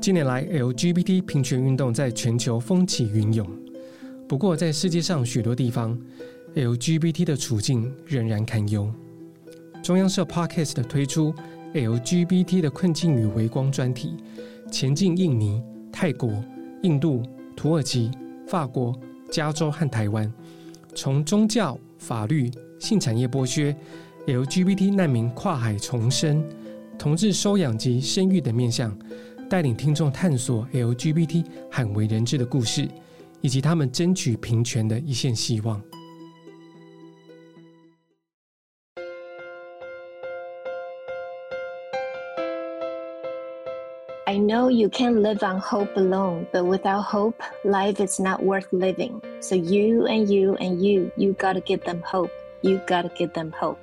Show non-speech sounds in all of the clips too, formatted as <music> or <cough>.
近年来，LGBT 平权运动在全球风起云涌。不过，在世界上许多地方，LGBT 的处境仍然堪忧。中央社 Podcast 的推出 LGBT 的困境与微光专题，前进印尼、泰国、印度、土耳其、法国、加州和台湾，从宗教、法律、性产业剥削、LGBT 难民跨海重生、同志收养及生育等面向，带领听众探索 LGBT 罕为人知的故事，以及他们争取平权的一线希望。I know you can't live on hope alone, but without hope, life is not worth living. So you and you and you, you gotta give them hope. You gotta give them hope.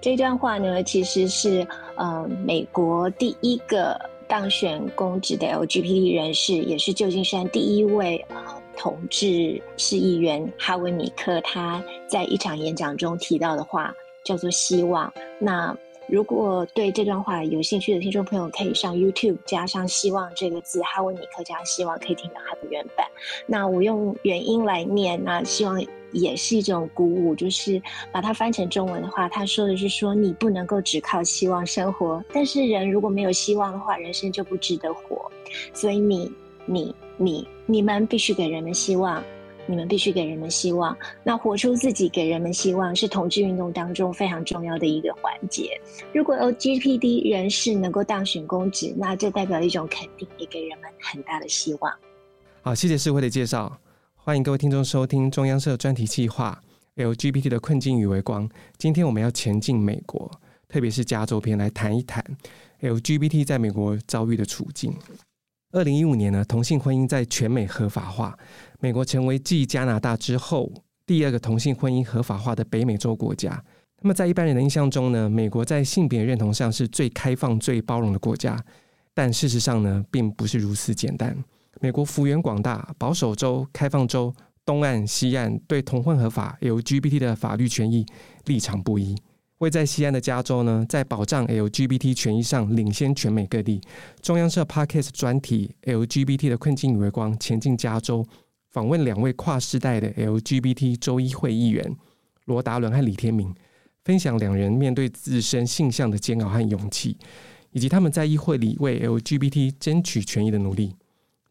这段话呢，其实是呃美国第一个当选公职的 LGBT 人士，也是旧金山第一位呃同志市议员哈维米克，他在一场演讲中提到的话，叫做希望。那如果对这段话有兴趣的听众朋友，可以上 YouTube 加上“希望”这个字，哈维米克加“希望”，可以听到他的原版。那我用原音来念，那希望也是一种鼓舞，就是把它翻成中文的话，他说的是说，你不能够只靠希望生活，但是人如果没有希望的话，人生就不值得活。所以你、你、你、你们必须给人们希望。你们必须给人们希望，那活出自己，给人们希望，是同志运动当中非常重要的一个环节。如果 LGBT 人士能够当选公职，那这代表一种肯定，也给人们很大的希望。好，谢谢世辉的介绍，欢迎各位听众收听中央社专题计划 LGBT 的困境与微光。今天我们要前进美国，特别是加州篇，来谈一谈 LGBT 在美国遭遇的处境。二零一五年呢，同性婚姻在全美合法化。美国成为继加拿大之后第二个同性婚姻合法化的北美洲国家。那么，在一般人的印象中呢，美国在性别认同上是最开放、最包容的国家。但事实上呢，并不是如此简单。美国幅员广大，保守州、开放州、东岸、西岸对同婚合法 LGBT 的法律权益立场不一。位在西岸的加州呢，在保障 LGBT 权益上领先全美各地。中央社 Podcast 专题 LGBT 的困境与微光，前进加州。访问两位跨世代的 LGBT 州议会议员罗达伦和李天明，分享两人面对自身性向的煎熬和勇气，以及他们在议会里为 LGBT 争取权益的努力。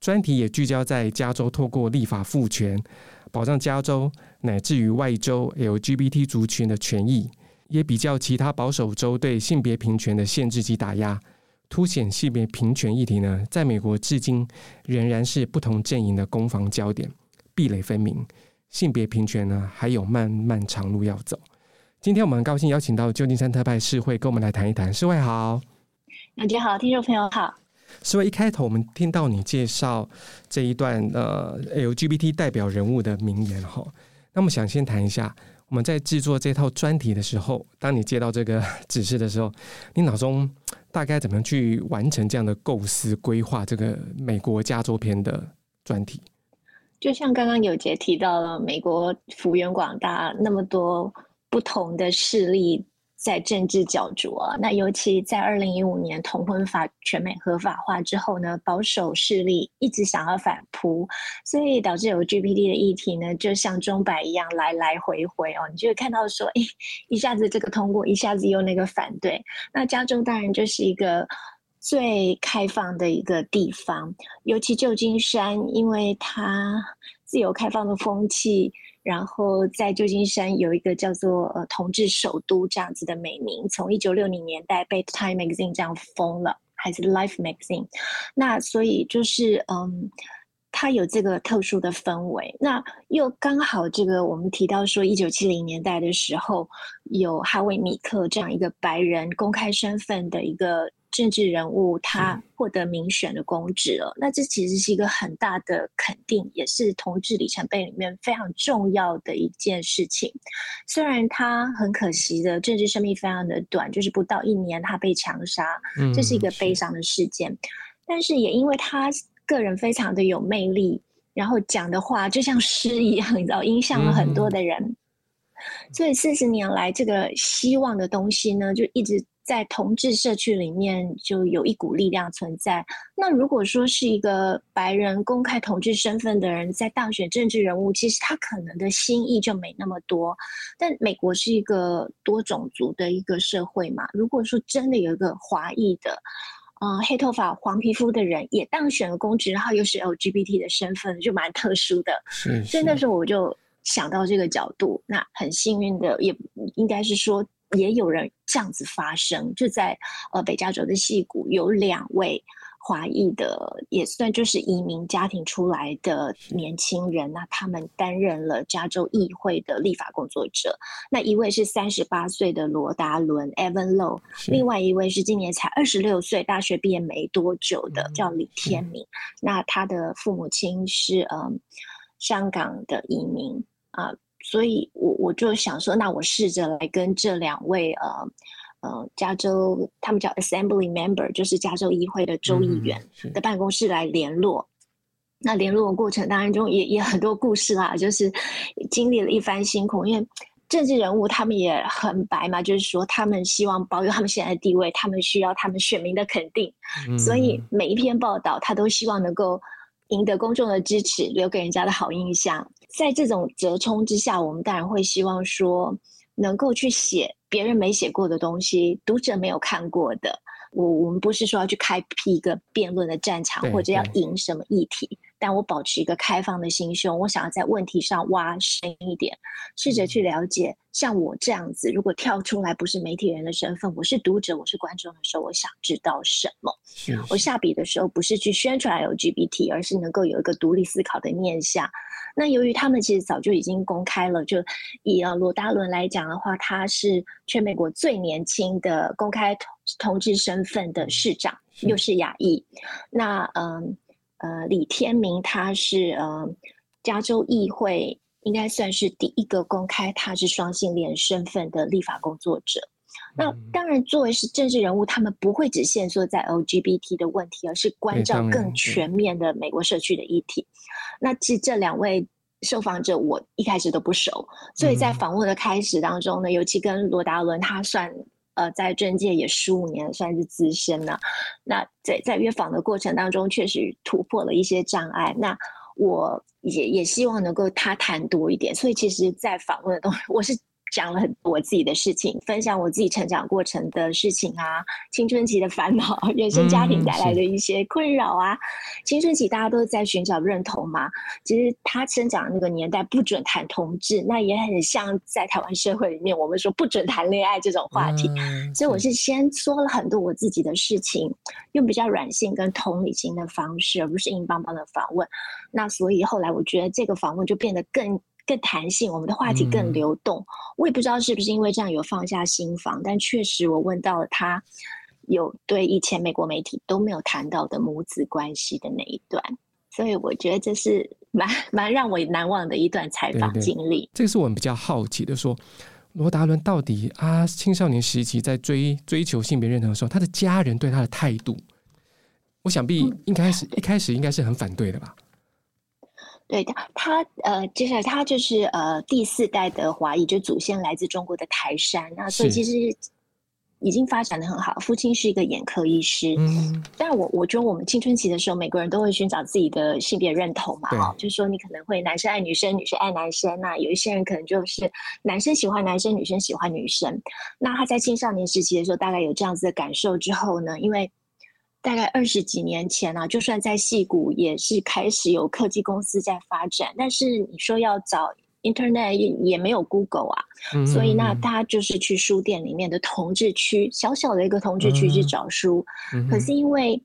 专题也聚焦在加州透过立法赋权，保障加州乃至于外州 LGBT 族群的权益，也比较其他保守州对性别平权的限制及打压。凸显性别平权议题呢，在美国至今仍然是不同阵营的攻防焦点，壁垒分明。性别平权呢，还有漫漫长路要走。今天我们很高兴邀请到旧金山特派世会跟我们来谈一谈。世会好，大家好，听众朋友好。所以一开头我们听到你介绍这一段呃 LGBT 代表人物的名言哈，那么想先谈一下，我们在制作这套专题的时候，当你接到这个指示的时候，你脑中大概怎么样去完成这样的构思规划？这个美国加州篇的专题，就像刚刚有杰提到了，美国幅员广大，那么多不同的势力。在政治角逐啊，那尤其在二零一五年同婚法全美合法化之后呢，保守势力一直想要反扑，所以导致有 LGBT 的议题呢，就像钟摆一样来来回回哦，你就会看到说，哎，一下子这个通过，一下子又那个反对。那加州当然就是一个最开放的一个地方，尤其旧金山，因为它自由开放的风气。然后在旧金山有一个叫做呃同志首都这样子的美名，从一九六零年代被 Time Magazine 这样封了，还是 Life Magazine，那所以就是嗯，它有这个特殊的氛围。那又刚好这个我们提到说，一九七零年代的时候，有哈维米克这样一个白人公开身份的一个。政治人物他获得民选的公职了，那这其实是一个很大的肯定，也是同志里程碑里面非常重要的一件事情。虽然他很可惜的政治生命非常的短，就是不到一年他被枪杀，这是一个悲伤的事件。嗯、但是也因为他个人非常的有魅力，然后讲的话就像诗一样，你知道，影响了很多的人。嗯、所以四十年来，这个希望的东西呢，就一直。在同志社区里面就有一股力量存在。那如果说是一个白人公开同志身份的人在当选政治人物，其实他可能的心意就没那么多。但美国是一个多种族的一个社会嘛，如果说真的有一个华裔的，嗯、呃，黑头发、黄皮肤的人也当选了公职，然后又是 LGBT 的身份，就蛮特殊的。是，是。所以那时候我就想到这个角度，那很幸运的，也应该是说。也有人这样子发生，就在呃北加州的矽谷，有两位华裔的，也算就是移民家庭出来的年轻人，那他们担任了加州议会的立法工作者。那一位是三十八岁的罗达伦 （Evan Low），另外一位是今年才二十六岁，大学毕业没多久的，叫李天明。那他的父母亲是嗯、呃、香港的移民啊。呃所以我，我我就想说，那我试着来跟这两位呃呃加州，他们叫 Assembly Member，就是加州议会的州议员的办公室来联络。嗯、那联络的过程当然中也也很多故事啦，就是经历了一番辛苦，因为政治人物他们也很白嘛，就是说他们希望保有他们现在的地位，他们需要他们选民的肯定，嗯、所以每一篇报道他都希望能够赢得公众的支持，留给人家的好印象。在这种折冲之下，我们当然会希望说，能够去写别人没写过的东西，读者没有看过的。我我们不是说要去开辟一个辩论的战场，或者要赢什么议题。但我保持一个开放的心胸，我想要在问题上挖深一点，试着去了解。像我这样子，如果跳出来不是媒体人的身份，我是读者，我是观众的时候，我想知道什么？是是我下笔的时候不是去宣传 LGBT，而是能够有一个独立思考的面向。那由于他们其实早就已经公开了，就以呃罗达伦来讲的话，他是全美国最年轻的公开同同志身份的市长，又是亚裔。那嗯。呃，李天明他是呃加州议会应该算是第一个公开他是双性恋身份的立法工作者。那当然，作为是政治人物，他们不会只限缩在 LGBT 的问题，而是关照更全面的美国社区的议题。那其实这两位受访者我一开始都不熟，所以在访问的开始当中呢，尤其跟罗达伦他算。呃，在政界也十五年，算是资深了。那在在约访的过程当中，确实突破了一些障碍。那我也也希望能够他谈多一点。所以，其实，在访问的东西，我是。讲了很多我自己的事情，分享我自己成长过程的事情啊，青春期的烦恼，原生家庭带来的一些困扰啊。嗯、青春期大家都在寻找认同嘛，其实他生长的那个年代不准谈同志，那也很像在台湾社会里面我们说不准谈恋爱这种话题。嗯、所以我是先说了很多我自己的事情，用比较软性跟同理心的方式，而不是硬邦邦的访问。那所以后来我觉得这个访问就变得更。更弹性，我们的话题更流动。嗯、我也不知道是不是因为这样有放下心防，但确实我问到了他有对以前美国媒体都没有谈到的母子关系的那一段，所以我觉得这是蛮 <laughs> 蛮让我难忘的一段采访经历。这个是我们比较好奇的说，说罗达伦到底啊青少年时期在追追求性别认同的时候，他的家人对他的态度，我想必一开始、嗯、一开始应该是很反对的吧。对他，他呃，接下来他就是呃第四代的华裔，就祖先来自中国的台山，那所以其实已经发展的很好。父亲是一个眼科医师，嗯，但我我觉得我们青春期的时候，每个人都会寻找自己的性别认同嘛，哦，就是说你可能会男生爱女生，女生爱男生，那有一些人可能就是男生喜欢男生，女生喜欢女生。那他在青少年时期的时候，大概有这样子的感受之后呢，因为。大概二十几年前啊，就算在戏谷也是开始有科技公司在发展，但是你说要找 Internet 也也没有 Google 啊，所以那他就是去书店里面的同志区，小小的一个同志区去找书，可是因为。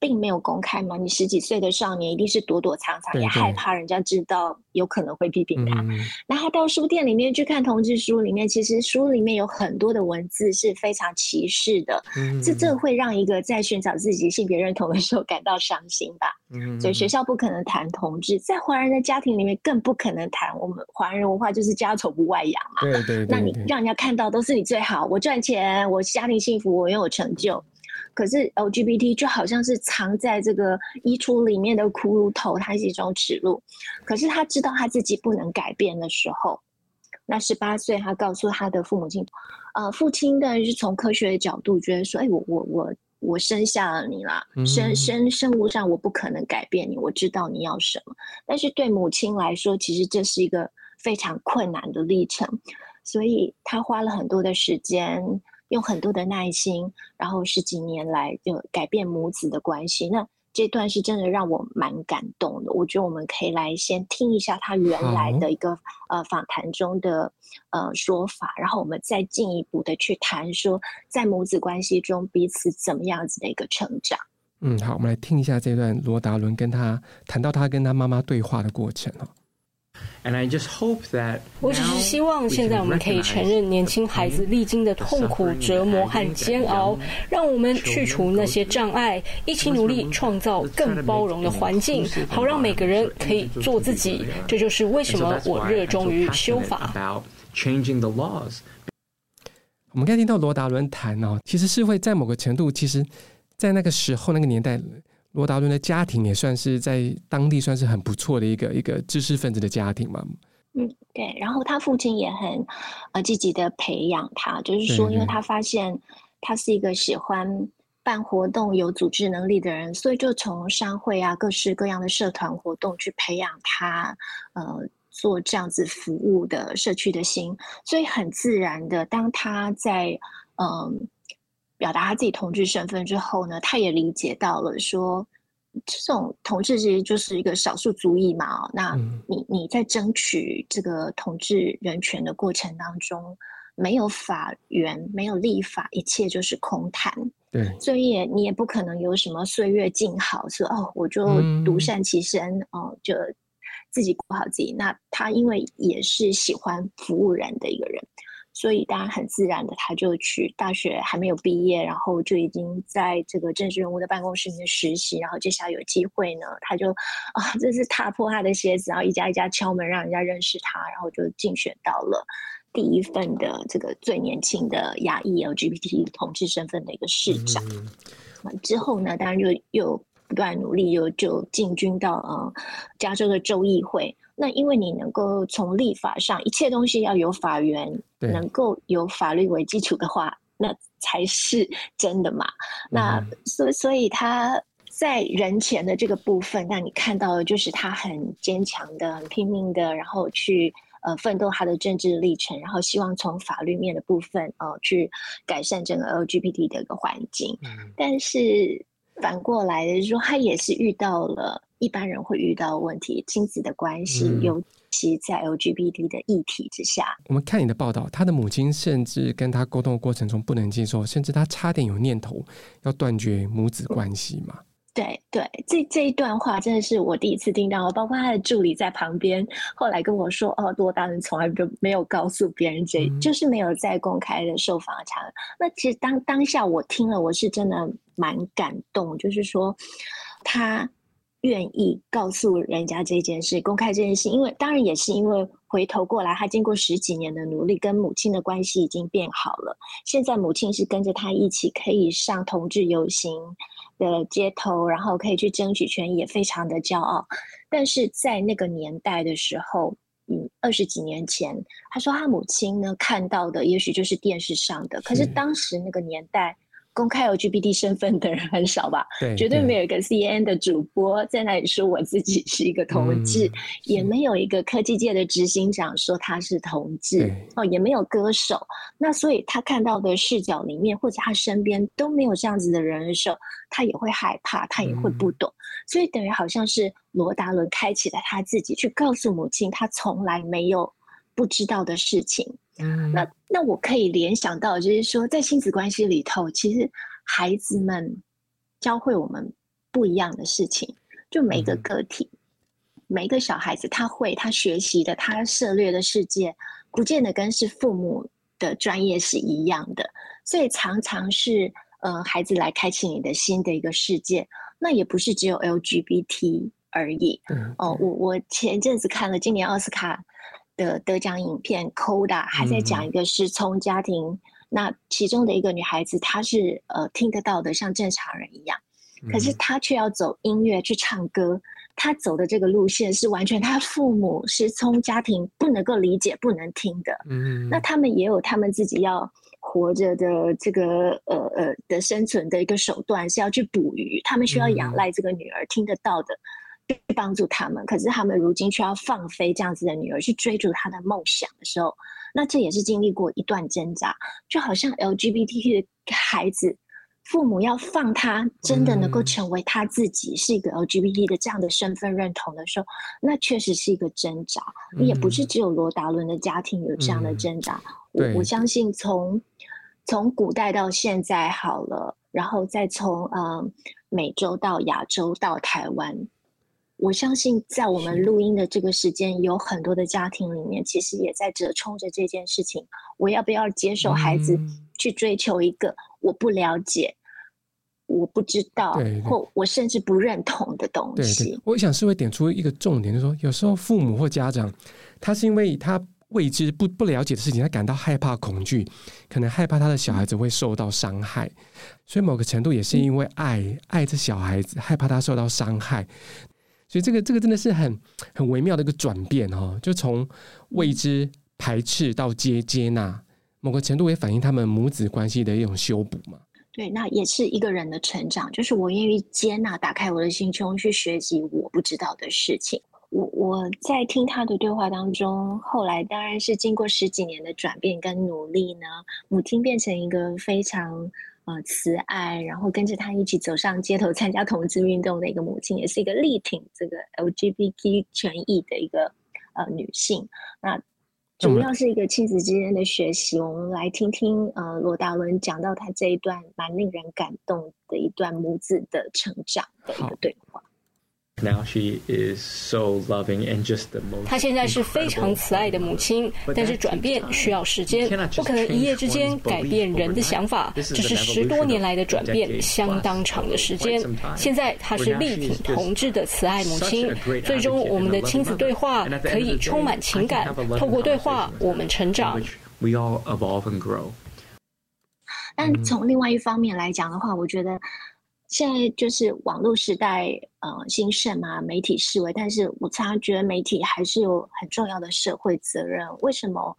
并没有公开嘛？你十几岁的少年一定是躲躲藏藏，也害怕人家知道，有可能会批评他。嗯、那他到书店里面去看同志书，里面其实书里面有很多的文字是非常歧视的。嗯、这这会让一个在寻找自己性别认同的时候感到伤心吧？嗯、所以学校不可能谈同志，在华人的家庭里面更不可能谈。我们华人文化就是家丑不外扬嘛。对对。那你让人家看到都是你最好，我赚钱，我家庭幸福，我拥有成就。可是 LGBT 就好像是藏在这个衣橱里面的骷髅头，它是一种耻辱。可是他知道他自己不能改变的时候，那十八岁，他告诉他的父母亲，呃，父亲当然是从科学的角度觉得说，哎，我我我我生下了你啦，生生生物上我不可能改变你，我知道你要什么。但是对母亲来说，其实这是一个非常困难的历程，所以他花了很多的时间，用很多的耐心，然后十几年来就改变母子的关系。那这段是真的让我蛮感动的，我觉得我们可以来先听一下他原来的一个呃访谈中的呃说法，然后我们再进一步的去谈说，在母子关系中彼此怎么样子的一个成长。嗯，好，我们来听一下这段罗达伦跟他谈到他跟他妈妈对话的过程。<laughs> 我只是希望现在我们可以承认年轻孩子历经的痛苦、折磨和煎熬，<laughs> 让我们去除那些障碍，一起努力创造更包容的环境，<laughs> 好让每个人可以做自己。这就是为什么我热衷于修法。我们刚才听到罗达伦谈哦，其实是会在某个程度，其实，在那个时候那个年代。罗达伦的家庭也算是在当地算是很不错的一个一个知识分子的家庭嘛。嗯，对。然后他父亲也很呃积极的培养他，就是说，因为他发现他是一个喜欢办活动、有组织能力的人，所以就从商会啊、各式各样的社团活动去培养他，呃，做这样子服务的社区的心。所以很自然的，当他在嗯。呃表达他自己同志身份之后呢，他也理解到了说，这种同志其实就是一个少数族裔嘛。那你你在争取这个同志人权的过程当中，没有法源，没有立法，一切就是空谈。对，所以也你也不可能有什么岁月静好，说哦，我就独善其身，哦，就自己过好自己。那他因为也是喜欢服务人的一个人。所以，当然很自然的，他就去大学还没有毕业，然后就已经在这个政治人物的办公室里面实习，然后接下来有机会呢，他就啊，这是踏破他的鞋子，然后一家一家敲门，让人家认识他，然后就竞选到了第一份的这个最年轻的亚裔 LGBT 同志身份的一个市长。嗯、之后呢，当然就又不断努力，又就进军到呃加州的州议会。那因为你能够从立法上，一切东西要有法源，能够有法律为基础的话，那才是真的嘛。那所以所以他在人前的这个部分，让你看到的就是他很坚强的、很拼命的，然后去呃奋斗他的政治历程，然后希望从法律面的部分呃去改善整个 LGBT 的一个环境。但是反过来的说，他也是遇到了。一般人会遇到的问题，亲子的关系，嗯、尤其在 LGBT 的议题之下。我们看你的报道，他的母亲甚至跟他沟通的过程中不能接受，甚至他差点有念头要断绝母子关系嘛？对对，这这一段话真的是我第一次听到，包括他的助理在旁边后来跟我说：“哦，多大人从来就没有告诉别人这，就是没有在公开的受访场。”那其实当当下我听了，我是真的蛮感动，就是说他。愿意告诉人家这件事，公开这件事，因为当然也是因为回头过来，他经过十几年的努力，跟母亲的关系已经变好了。现在母亲是跟着他一起可以上同志游行的街头，然后可以去争取权益，也非常的骄傲。但是在那个年代的时候，嗯，二十几年前，他说他母亲呢看到的也许就是电视上的，可是当时那个年代。公开 LGBT 身份的人很少吧？对，绝对没有一个 CNN 的主播在那里说我自己是一个同志，嗯、也没有一个科技界的执行长说他是同志，哦，也没有歌手。那所以他看到的视角里面，或者他身边都没有这样子的人的时候，他也会害怕，他也会不懂。嗯、所以等于好像是罗达伦开启了他自己去告诉母亲，他从来没有不知道的事情。嗯，那那我可以联想到，就是说，在亲子关系里头，其实孩子们教会我们不一样的事情。就每个个体，嗯、每个小孩子，他会他学习的，他涉猎的世界，不见得跟是父母的专业是一样的。所以常常是，呃，孩子来开启你的新的一个世界。那也不是只有 LGBT 而已。嗯、哦，我我前阵子看了今年奥斯卡。的得奖影片《Coda》还在讲一个失聪家庭，嗯、那其中的一个女孩子，她是呃听得到的，像正常人一样，可是她却要走音乐去唱歌，她走的这个路线是完全她父母失聪家庭不能够理解、不能听的。嗯，那他们也有他们自己要活着的这个呃呃的生存的一个手段，是要去捕鱼。他们需要仰赖这个女儿听得到的去帮助他们，可是他们如今却要放飞这样子的女儿去追逐她的梦想的时候，那这也是经历过一段挣扎，就好像 LGBTQ 的孩子。父母要放他真的能够成为他自己，是一个 LGBT 的这样的身份认同的时候，那确实是一个挣扎。也不是只有罗达伦的家庭有这样的挣扎。我我相信从从古代到现在好了，然后再从嗯美洲到亚洲到台湾，我相信在我们录音的这个时间，有很多的家庭里面，其实也在折冲着这件事情：我要不要接受孩子去追求一个我不了解？我不知道，对对，或我甚至不认同的东西。我想是会点出一个重点，就是说，有时候父母或家长，他是因为他未知、不不了解的事情，他感到害怕、恐惧，可能害怕他的小孩子会受到伤害，所以某个程度也是因为爱、嗯、爱这小孩子，害怕他受到伤害。所以这个这个真的是很很微妙的一个转变哦，就从未知、排斥到接接纳，某个程度也反映他们母子关系的一种修补嘛。对，那也是一个人的成长，就是我愿意接纳，打开我的心胸去学习我不知道的事情。我我在听他的对话当中，后来当然是经过十几年的转变跟努力呢，母亲变成一个非常呃慈爱，然后跟着他一起走上街头参加同志运动的一个母亲，也是一个力挺这个 LGBT 权益的一个呃女性。那。主要是一个亲子之间的学习，我们来听听呃罗达伦讲到他这一段蛮令人感动的一段母子的成长的一个对话。她现在是非常慈爱的母亲，但是转变需要时间，不可能一夜之间改变人的想法，这是十多年来的转变，相当长的时间。现在她是力挺同志的慈爱母亲，最终我们的亲子对话可以充满情感，透过对话我们成长。但从另外一方面来讲的话，我觉得。现在就是网络时代，呃，兴盛嘛，媒体示威，但是我常常觉得媒体还是有很重要的社会责任。为什么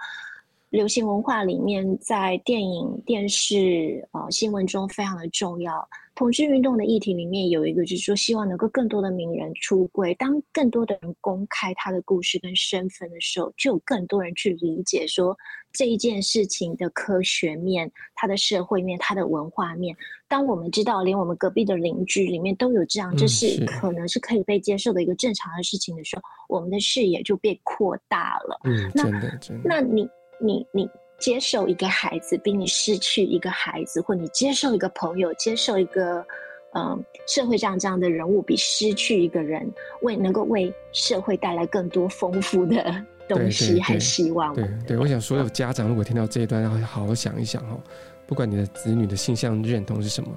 流行文化里面，在电影、电视、呃，新闻中非常的重要？同志运动的议题里面有一个，就是说希望能够更多的名人出柜。当更多的人公开他的故事跟身份的时候，就有更多人去理解说这一件事情的科学面、它的社会面、它的文化面。当我们知道，连我们隔壁的邻居里面都有这样，这是可能是可以被接受的一个正常的事情的时候，我们的视野就被扩大了。嗯，真的，真的。那你，你，你。接受一个孩子，比你失去一个孩子，或你接受一个朋友，接受一个嗯社会上这样的人物，比失去一个人为能够为社会带来更多丰富的东西还希望。对对，对，对，我想所有家长如果听到这一段，要好好想一想哦。不管你的子女的性向认同是什么，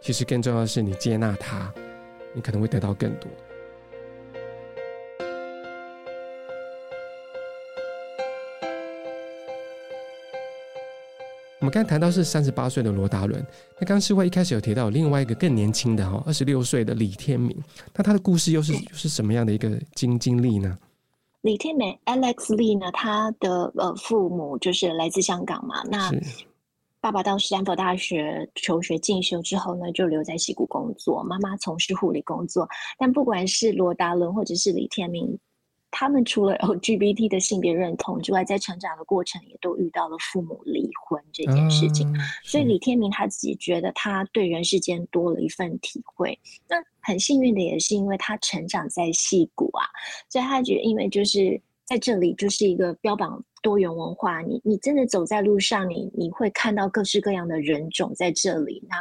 其实更重要的是你接纳他，你可能会得到更多。我们刚才谈到是三十八岁的罗达伦，那刚刚世卫一开始有提到有另外一个更年轻的哈，二十六岁的李天明，那他的故事又是又是什么样的一个经经历呢？李天美 Alex Lee 呢，他的呃父母就是来自香港嘛，那爸爸到斯坦福大学求学进修之后呢，就留在西谷工作，妈妈从事护理工作，但不管是罗达伦或者是李天明。他们除了 LGBT 的性别认同之外，在成长的过程也都遇到了父母离婚这件事情，嗯、所以李天明他自己觉得他对人世间多了一份体会。那很幸运的也是因为他成长在矽谷啊，所以他觉得因为就是在这里就是一个标榜多元文化，你你真的走在路上，你你会看到各式各样的人种在这里。那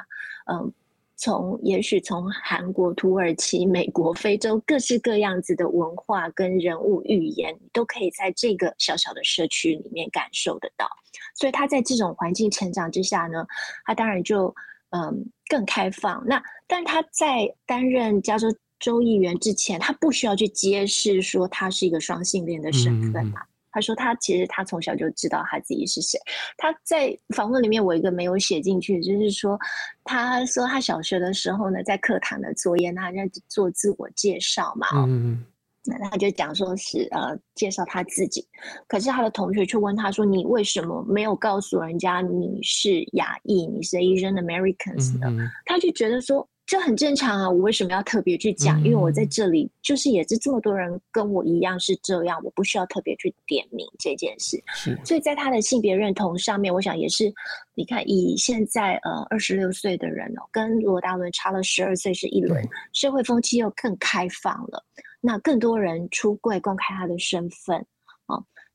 嗯。从也许从韩国、土耳其、美国、非洲各式各样子的文化跟人物语言，都可以在这个小小的社区里面感受得到。所以他在这种环境成长之下呢，他当然就嗯更开放。那但他在担任加州州议员之前，他不需要去揭示说他是一个双性恋的身份嘛。他说他其实他从小就知道他自己是谁。他在访问里面，我一个没有写进去，就是说，他说他小学的时候呢，在课堂的作业，他在做自我介绍嘛，嗯，那他就讲说是呃介绍他自己，可是他的同学却问他说，你为什么没有告诉人家你是亚裔，你是 Asian Americans 呢？嗯，他就觉得说。这很正常啊，我为什么要特别去讲？因为我在这里，就是也是这么多人跟我一样是这样，我不需要特别去点名这件事。是，所以在他的性别认同上面，我想也是，你看以现在呃二十六岁的人哦，跟罗大伦差了十二岁是一轮，社会风气又更开放了，那更多人出柜公开他的身份。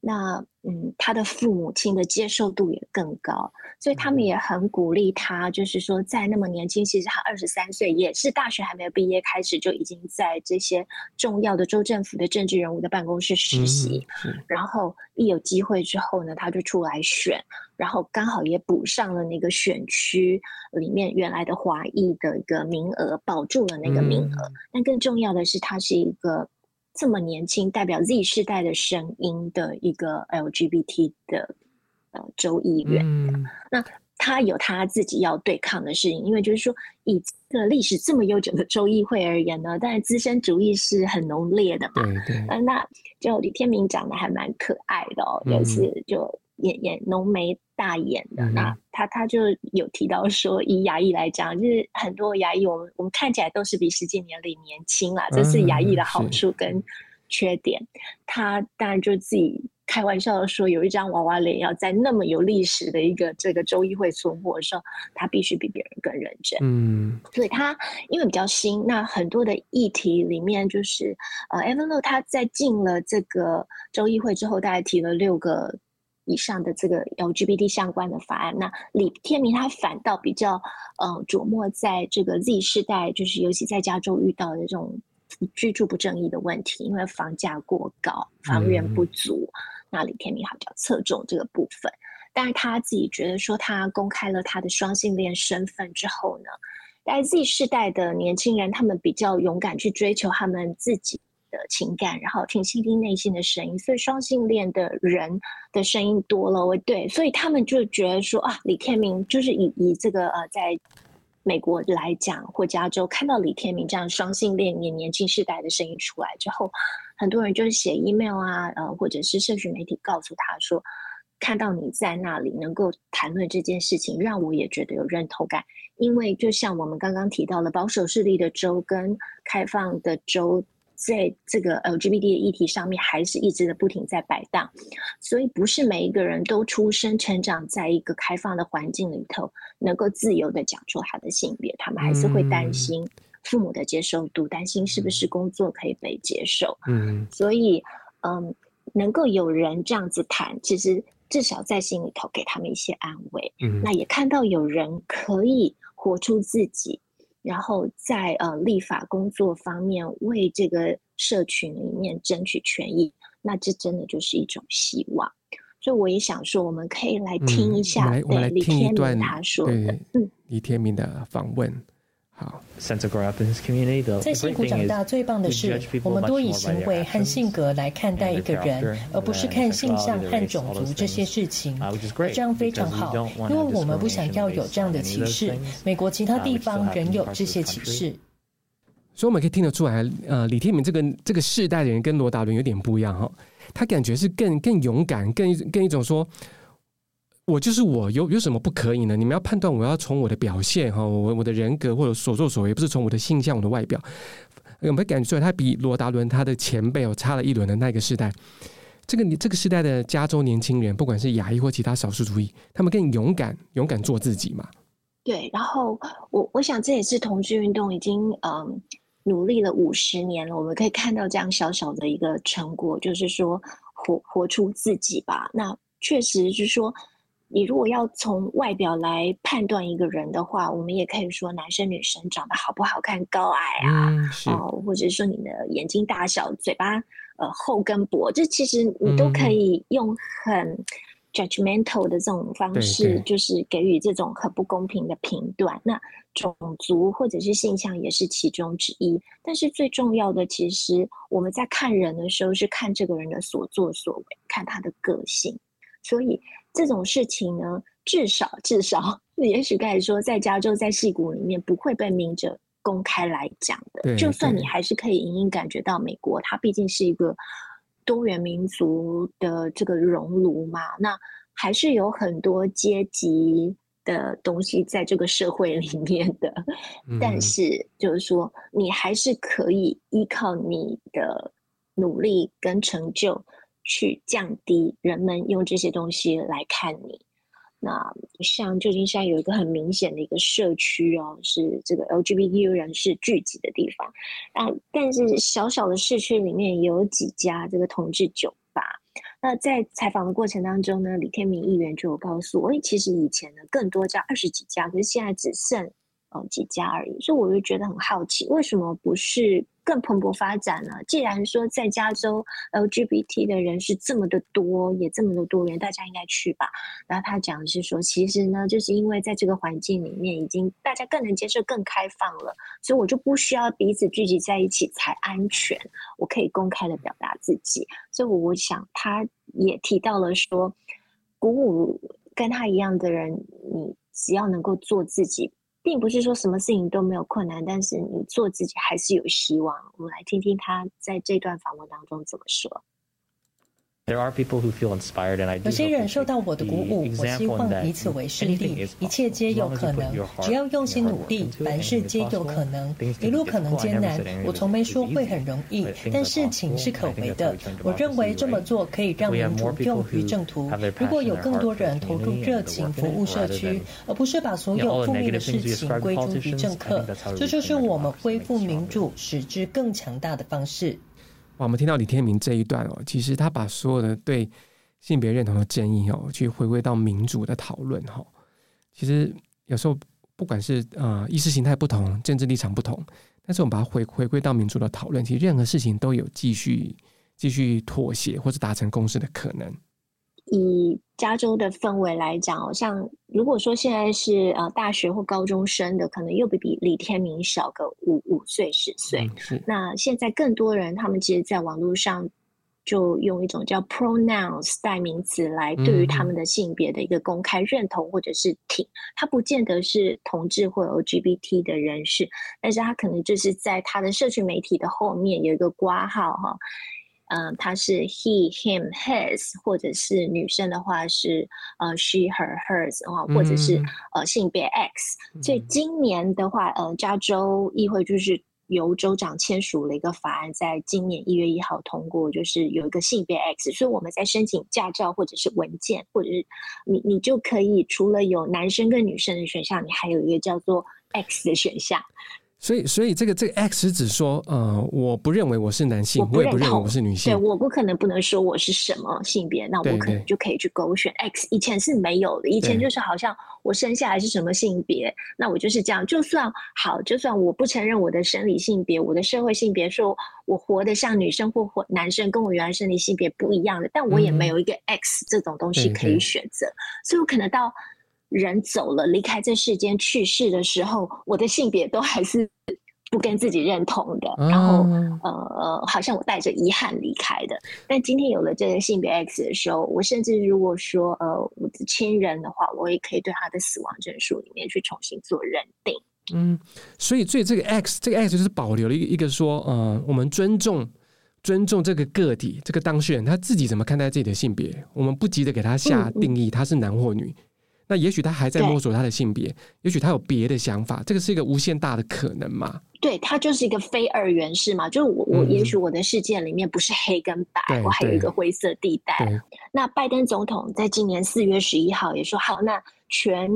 那嗯，他的父母亲的接受度也更高，所以他们也很鼓励他，就是说在那么年轻，其实他二十三岁，也是大学还没有毕业，开始就已经在这些重要的州政府的政治人物的办公室实习，然后一有机会之后呢，他就出来选，然后刚好也补上了那个选区里面原来的华裔的一个名额，保住了那个名额。但更重要的是，他是一个。这么年轻，代表 Z 世代的声音的一个 LGBT 的呃州议员，嗯，那他有他自己要对抗的事情，因为就是说，以这个历史这么悠久的州议会而言呢，但是资深主义是很浓烈的嘛，对对，呃，那就李天明长得还蛮可爱的哦，有一次，就。演演浓眉大眼的，嗯、那他他就有提到说，以牙医来讲，就是很多牙医，我们我们看起来都是比实际年龄年轻啦，这是牙医的好处跟缺点。嗯、他当然就自己开玩笑的说，有一张娃娃脸，要在那么有历史的一个这个州议会存活的时候，他必须比别人更认真。嗯，所以他因为比较新，那很多的议题里面，就是呃，Evan Low 他在进了这个州议会之后，大概提了六个。以上的这个 LGBT 相关的法案，那李天明他反倒比较呃琢磨在这个 Z 世代，就是尤其在加州遇到的这种居住不正义的问题，因为房价过高，房源不足，嗯、那李天明还比较侧重这个部分。但是他自己觉得说，他公开了他的双性恋身份之后呢，在 Z 世代的年轻人，他们比较勇敢去追求他们自己。的情感，然后听倾听内心的声音，所以双性恋的人的声音多了，我对，所以他们就觉得说啊，李天明就是以以这个呃，在美国来讲或加州看到李天明这样双性恋年年轻世代的声音出来之后，很多人就是写 email 啊，呃，或者是社群媒体告诉他说，看到你在那里能够谈论这件事情，让我也觉得有认同感，因为就像我们刚刚提到的，保守势力的州跟开放的州。在这个 LGBT 的议题上面，还是一直的不停在摆荡，所以不是每一个人都出生成长在一个开放的环境里头，能够自由的讲出他的性别，他们还是会担心父母的接受度，担心是不是工作可以被接受。嗯，所以，嗯，能够有人这样子谈，其实至少在心里头给他们一些安慰。嗯，那也看到有人可以活出自己。然后在呃立法工作方面为这个社群里面争取权益，那这真的就是一种希望。所以我也想说，我们可以来听一下，嗯、我们来听一段他说的，嗯，李天明的访问。好，在辛苦长大最棒的是，我们多以行为和性格来看待一个人，而不是看性向和种族这些事情。这样非常好，因为我们不想要有这样的歧视。美国其他地方仍有这些歧视，所以我们可以听得出来，呃，李天明这个这个世代的人跟罗达伦有点不一样哈，他感觉是更更勇敢，更更一种说。我就是我，有有什么不可以呢？你们要判断，我要从我的表现哈，我我的人格或者所作所为，不是从我的性向、我的外表。有没有感觉出来，他比罗达伦他的前辈哦差了一轮的那个时代？这个你这个时代的加州年轻人，不管是亚裔或其他少数族裔，他们更勇敢，勇敢做自己嘛？对。然后我我想这也是同志运动已经嗯努力了五十年了，我们可以看到这样小小的一个成果，就是说活活出自己吧。那确实就是说。你如果要从外表来判断一个人的话，我们也可以说男生女生长得好不好看、高矮啊，哦、呃，或者说你的眼睛大小、嘴巴呃厚跟薄，这其实你都可以用很 judgmental 的这种方式，就是给予这种很不公平的评断。那种族或者是性向也是其中之一。但是最重要的，其实我们在看人的时候，是看这个人的所作所为，看他的个性。所以这种事情呢，至少至少，<laughs> 也许可以说，在加州在矽谷里面不会被明着公开来讲的。就算你还是可以隐隐感觉到，美国它毕竟是一个。多元民族的这个熔炉嘛，那还是有很多阶级的东西在这个社会里面的。嗯、但是，就是说，你还是可以依靠你的努力跟成就，去降低人们用这些东西来看你。那像旧金山有一个很明显的一个社区哦，是这个 LGBTQ 人士聚集的地方。啊，但是小小的市区里面有几家这个同志酒吧。那在采访的过程当中呢，李天明议员就有告诉我，其实以前呢更多家二十几家，可是现在只剩呃几家而已。所以我就觉得很好奇，为什么不是？更蓬勃发展了。既然说在加州 LGBT 的人是这么的多，也这么的多元，大家应该去吧。然后他讲的是说，其实呢，就是因为在这个环境里面，已经大家更能接受、更开放了，所以我就不需要彼此聚集在一起才安全，我可以公开的表达自己。所以我想，他也提到了说，鼓舞跟他一样的人，你只要能够做自己。并不是说什么事情都没有困难，但是你做自己还是有希望。我们来听听他在这段访问当中怎么说。有些人受到我的鼓舞，我希望以此为示例，一切皆有可能，只要用心努力，凡事皆有可能。一路可能艰难，我从没说会很容易，但事情是可为的。我认为这么做可以让民主用于正途。如果有更多人投入热情服务社区，而不是把所有负面的事情归诸于政客，这就是我们恢复民主、使之更强大的方式。我们听到李天明这一段哦，其实他把所有的对性别认同的争议哦，去回归到民主的讨论哈。其实有时候不管是啊意识形态不同、政治立场不同，但是我们把它回回归到民主的讨论，其实任何事情都有继续继续妥协或者达成共识的可能。以加州的氛围来讲，像如果说现在是呃大学或高中生的，可能又比比李天明小个五五岁十岁。嗯、那现在更多人，他们其实，在网络上就用一种叫 pronouns 代名词来对于他们的性别的一个公开认同或者是挺。他不见得是同志或 LGBT 的人士，但是他可能就是在他的社群媒体的后面有一个挂号哈。嗯，他是 he、him、his，或者是女生的话是呃 she、her、hers，啊，或者是呃性别 X。所以今年的话，呃，加州议会就是由州长签署了一个法案，在今年一月一号通过，就是有一个性别 X。所以我们在申请驾照或者是文件，或者是你你就可以除了有男生跟女生的选项，你还有一个叫做 X 的选项。所以，所以这个这个 X 指说，呃，我不认为我是男性，我，我也不认为我是女性。对，我不可能不能说我是什么性别，那我可能就可以去勾选 X。以前是没有的，以前就是好像我生下来是什么性别，那我就是这样。就算好，就算我不承认我的生理性别，我的社会性别，说我活得像女生或或男生，跟我原来生理性别不一样的，但我也没有一个 X 这种东西可以选择，嗯、所以我可能到。人走了，离开这世间去世的时候，我的性别都还是不跟自己认同的，然后呃，好像我带着遗憾离开的。但今天有了这个性别 X 的时候，我甚至如果说呃我的亲人的话，我也可以对他的死亡证书里面去重新做认定。嗯，所以所以这个 X 这个 X 就是保留了一个一个说，呃，我们尊重尊重这个个体，这个当事人他自己怎么看待自己的性别，我们不急着给他下定义，他是男或女。那也许他还在摸索他的性别，也许他有别的想法，这个是一个无限大的可能嘛？对，他就是一个非二元式嘛，就是我我也许我的世界里面不是黑跟白，嗯、我还有一个灰色地带。那拜登总统在今年四月十一号也说好，那全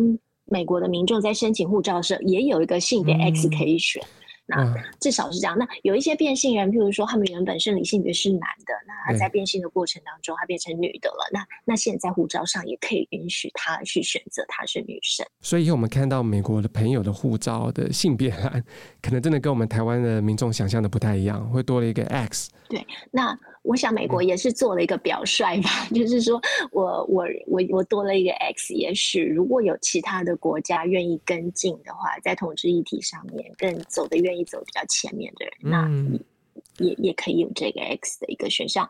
美国的民众在申请护照的时候也有一个性别 X 可以选。嗯那至少是这样。那有一些变性人，譬如说他们原本生理性别是男的，那他在变性的过程当中，他变成女的了。那那现在护照上也可以允许他去选择他是女生。所以我们看到美国的朋友的护照的性别栏，<laughs> 可能真的跟我们台湾的民众想象的不太一样，会多了一个 X。对，那我想美国也是做了一个表率吧，嗯、<laughs> 就是说我我我我多了一个 X，也许如果有其他的国家愿意跟进的话，在统治议题上面更走的愿意走比较前面的人，嗯、那也也可以有这个 X 的一个选项。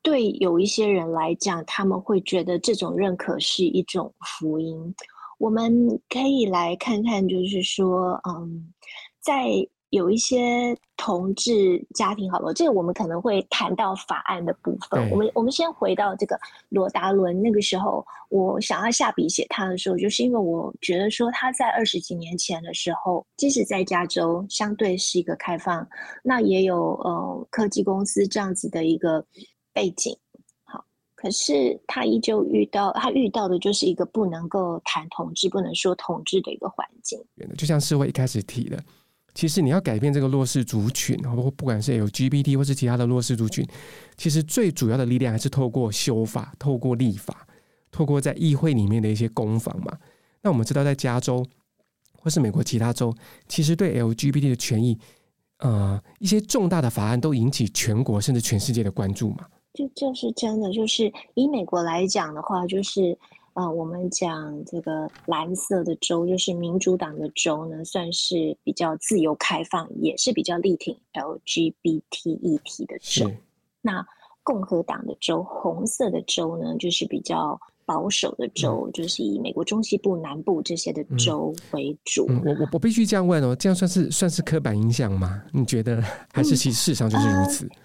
对有一些人来讲，他们会觉得这种认可是一种福音。我们可以来看看，就是说，嗯，在。有一些同志家庭，好了，这个我们可能会谈到法案的部分。我们我们先回到这个罗达伦那个时候，我想要下笔写他的时候，就是因为我觉得说他在二十几年前的时候，即使在加州相对是一个开放，那也有呃科技公司这样子的一个背景，好，可是他依旧遇到他遇到的就是一个不能够谈同志、不能说同志的一个环境。就像世卫一开始提的。其实你要改变这个弱势族群，或不管是 LGBT 或是其他的弱势族群，其实最主要的力量还是透过修法、透过立法、透过在议会里面的一些攻防嘛。那我们知道，在加州或是美国其他州，其实对 LGBT 的权益，呃，一些重大的法案都引起全国甚至全世界的关注嘛。就就是真的，就是以美国来讲的话，就是。呃，我们讲这个蓝色的州，就是民主党的州呢，算是比较自由开放，也是比较力挺 LGBT 议题的州。那共和党的州，红色的州呢，就是比较保守的州，嗯、就是以美国中西部、南部这些的州为主。嗯、我我我必须这样问哦，这样算是算是刻板印象吗？你觉得？还是其实事实上就是如此？嗯呃、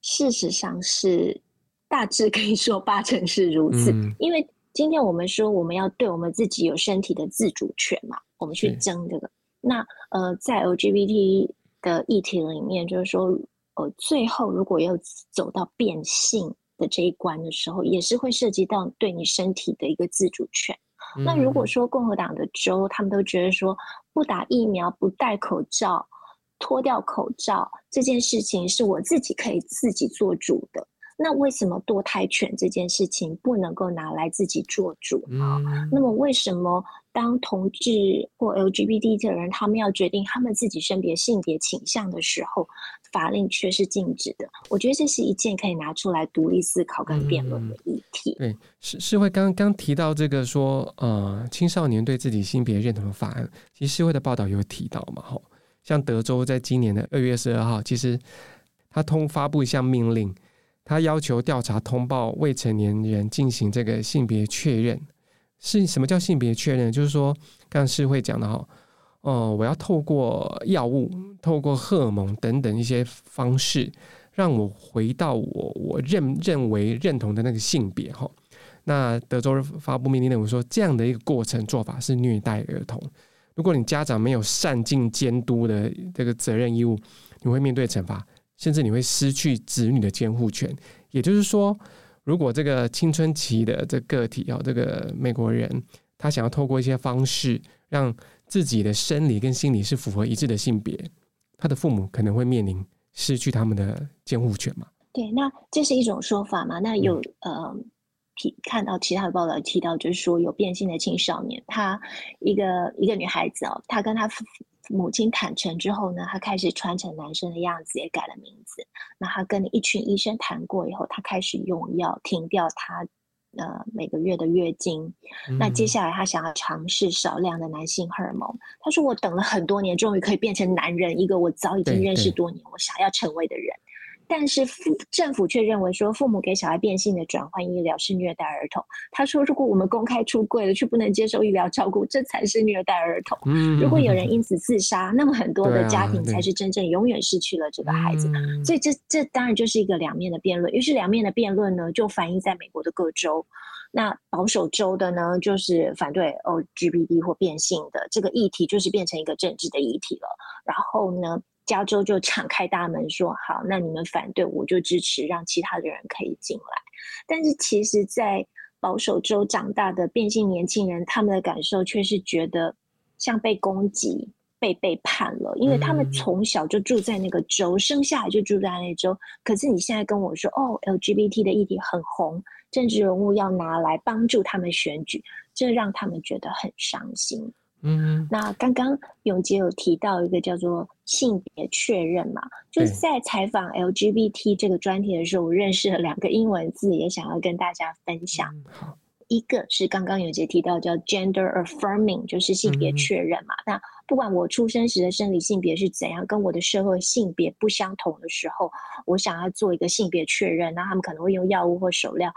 事实上是大致可以说八成是如此，嗯、因为。今天我们说我们要对我们自己有身体的自主权嘛，我们去争这个。那呃，在 LGBT 的议题里面，就是说，呃，最后如果要走到变性的这一关的时候，也是会涉及到对你身体的一个自主权。嗯、那如果说共和党的州，他们都觉得说不打疫苗、不戴口罩、脱掉口罩这件事情是我自己可以自己做主的。那为什么堕胎权这件事情不能够拿来自己做主呢？嗯、那么为什么当同志或 LGBT 的人他们要决定他们自己性别性别倾向的时候，法令却是禁止的？我觉得这是一件可以拿出来独立思考跟辩论的议题。嗯、对，是是会刚刚提到这个说，呃，青少年对自己性别认同的法案，其实社会的报道有提到嘛？吼，像德州在今年的二月十二号，其实他通发布一项命令。他要求调查通报未成年人进行这个性别确认，是什么叫性别确认？就是说，刚世卫讲的哈，哦，我要透过药物、透过荷尔蒙等等一些方式，让我回到我我认认为认同的那个性别哈。那德州发布命令认为说，这样的一个过程做法是虐待儿童。如果你家长没有善尽监督的这个责任义务，你会面对惩罚。甚至你会失去子女的监护权，也就是说，如果这个青春期的这个体哦，这个美国人他想要透过一些方式让自己的生理跟心理是符合一致的性别，他的父母可能会面临失去他们的监护权嘛？对，那这是一种说法嘛？那有、嗯、呃，提看到其他的报道提到，就是说有变性的青少年，他一个一个女孩子哦，她跟她。母亲坦诚之后呢，他开始穿成男生的样子，也改了名字。那他跟一群医生谈过以后，他开始用药停掉他呃每个月的月经。嗯、那接下来他想要尝试少量的男性荷尔蒙。他说：“我等了很多年，终于可以变成男人，一个我早已经认识多年，我想要成为的人。”但是父政府却认为说，父母给小孩变性的转换医疗是虐待儿童。他说，如果我们公开出柜了，却不能接受医疗照顾，这才是虐待儿童。如果有人因此自杀，那么很多的家庭才是真正永远失去了这个孩子。所以这这当然就是一个两面的辩论。于是两面的辩论呢，就反映在美国的各州。那保守州的呢，就是反对 LGBT 或变性的这个议题，就是变成一个政治的议题了。然后呢，加州就敞开大门说：“好，那你们反对，我就支持，让其他的人可以进来。”但是，其实，在保守州长大的变性年轻人，他们的感受却是觉得像被攻击、被背叛了，因为他们从小就住在那个州，生下来就住在那州。可是你现在跟我说：“哦，LGBT 的议题很红，政治人物要拿来帮助他们选举”，这让他们觉得很伤心。嗯，那刚刚永杰有提到一个叫做性别确认嘛，就是在采访 LGBT 这个专题的时候，我认识了两个英文字，也想要跟大家分享。嗯、一个是刚刚有杰提到叫 gender affirming，就是性别确认嘛。嗯、那不管我出生时的生理性别是怎样，跟我的社会性别不相同的时候，我想要做一个性别确认，那他们可能会用药物或手疗。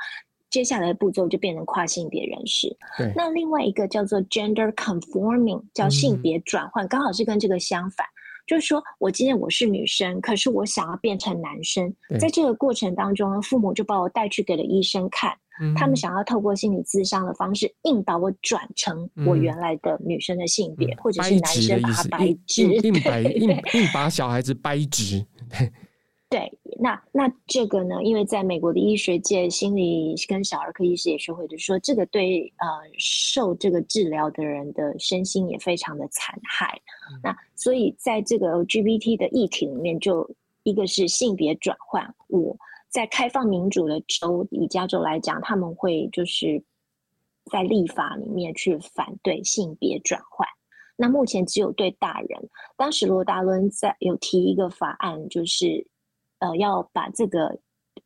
接下来的步骤就变成跨性别人士。对，那另外一个叫做 gender conforming，叫性别转换，刚、嗯、好是跟这个相反。就是说我今天我是女生，可是我想要变成男生，在这个过程当中呢，父母就把我带去给了医生看，嗯、他们想要透过心理咨商的方式，硬把我转成我原来的女生的性别，嗯、或者是男生把他掰直，硬。掰 <laughs> 硬硬把小孩子掰直。<laughs> 对，那那这个呢？因为在美国的医学界，心理跟小儿科医师也学会的说，这个对呃受这个治疗的人的身心也非常的残害。嗯、那所以在这个 LGBT 的议题里面，就一个是性别转换。我在开放民主的州，以加州来讲，他们会就是在立法里面去反对性别转换。那目前只有对大人，当时罗达伦在有提一个法案，就是。呃，要把这个